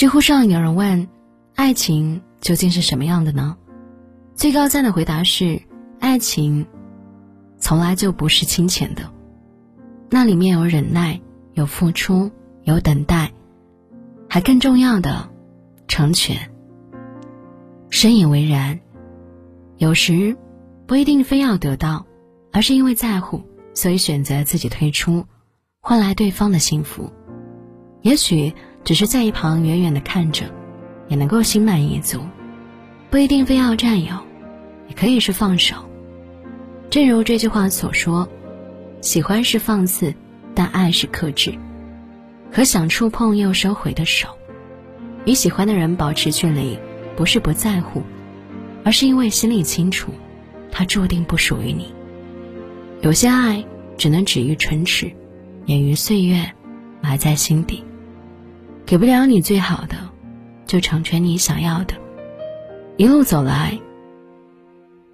知乎上有人问：“爱情究竟是什么样的呢？”最高赞的回答是：“爱情从来就不是清浅的，那里面有忍耐，有付出，有等待，还更重要的，成全。”深以为然。有时不一定非要得到，而是因为在乎，所以选择自己退出，换来对方的幸福。也许。只是在一旁远远的看着，也能够心满意足，不一定非要占有，也可以是放手。正如这句话所说：“喜欢是放肆，但爱是克制。”可想触碰又收回的手，与喜欢的人保持距离，不是不在乎，而是因为心里清楚，他注定不属于你。有些爱只能止于唇齿，掩于岁月，埋在心底。给不了你最好的，就成全你想要的。一路走来，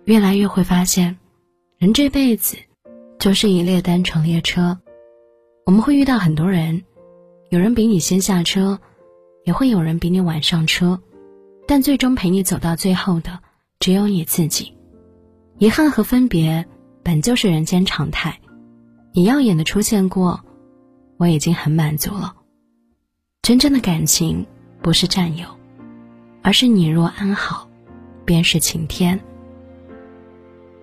越来越会发现，人这辈子就是一列单程列车。我们会遇到很多人，有人比你先下车，也会有人比你晚上车，但最终陪你走到最后的，只有你自己。遗憾和分别本就是人间常态，你耀眼的出现过，我已经很满足了。真正的感情不是占有，而是你若安好，便是晴天。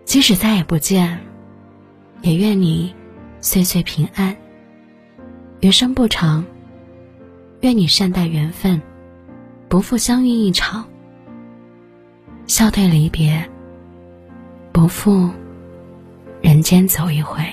即使再也不见，也愿你岁岁平安。余生不长，愿你善待缘分，不负相遇一场；笑对离别，不负人间走一回。